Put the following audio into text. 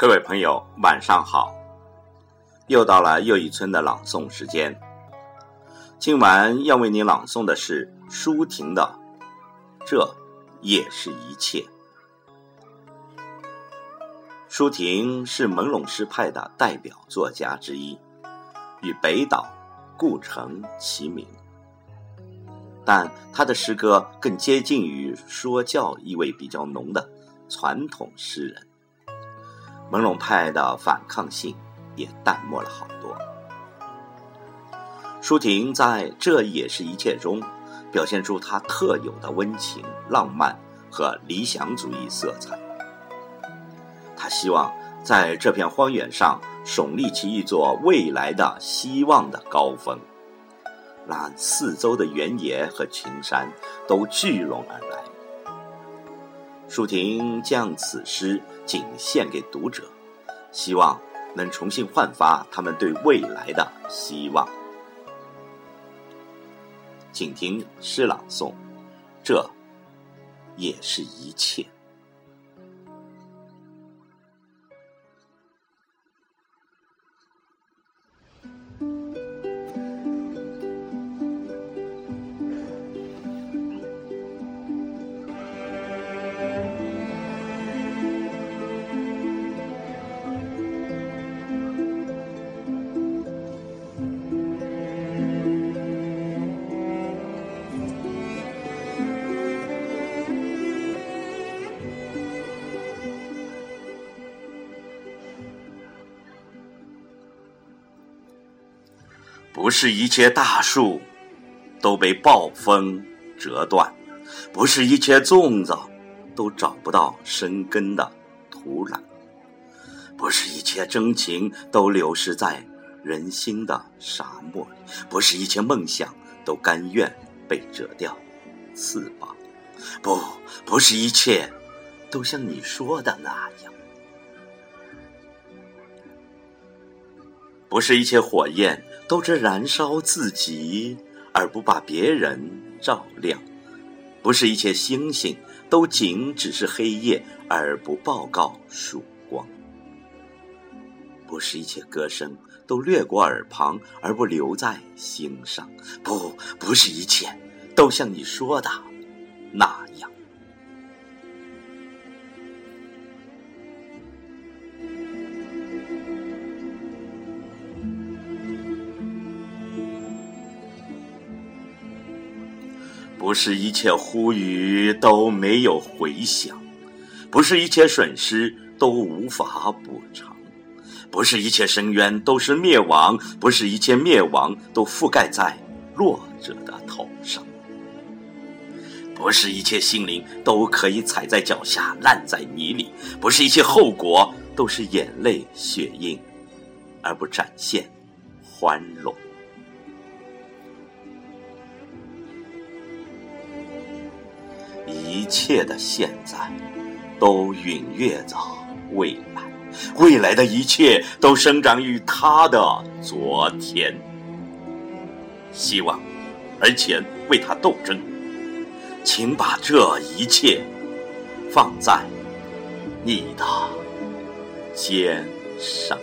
各位朋友，晚上好！又到了又一村的朗诵时间。今晚要为您朗诵的是舒婷的《这也是一切》。舒婷是朦胧诗派的代表作家之一，与北岛、顾城齐名。但他的诗歌更接近于说教意味比较浓的传统诗人。朦胧派的反抗性也淡漠了好多。舒婷在这也是一切中，表现出她特有的温情、浪漫和理想主义色彩。他希望在这片荒原上耸立起一座未来的希望的高峰，让四周的原野和群山都聚拢而来。舒婷将此诗仅献给读者，希望能重新焕发他们对未来的希望。请听诗朗诵，这也是一切。不是一切大树都被暴风折断，不是一切粽子都找不到生根的土壤，不是一切真情都流失在人心的沙漠里，不是一切梦想都甘愿被折掉翅膀，不，不是一切都像你说的那样，不是一切火焰。都只燃烧自己，而不把别人照亮；不是一切星星都仅只是黑夜，而不报告曙光；不是一切歌声都掠过耳旁，而不留在心上；不，不是一切都像你说的那样。不是一切呼吁都没有回响，不是一切损失都无法补偿，不是一切深渊都是灭亡，不是一切灭亡都覆盖在弱者的头上，不是一切心灵都可以踩在脚下烂在泥里，不是一切后果都是眼泪血印，而不展现欢乐。一切的现在，都隐约着未来；未来的一切，都生长于他的昨天。希望，而且为他斗争。请把这一切放在你的肩上。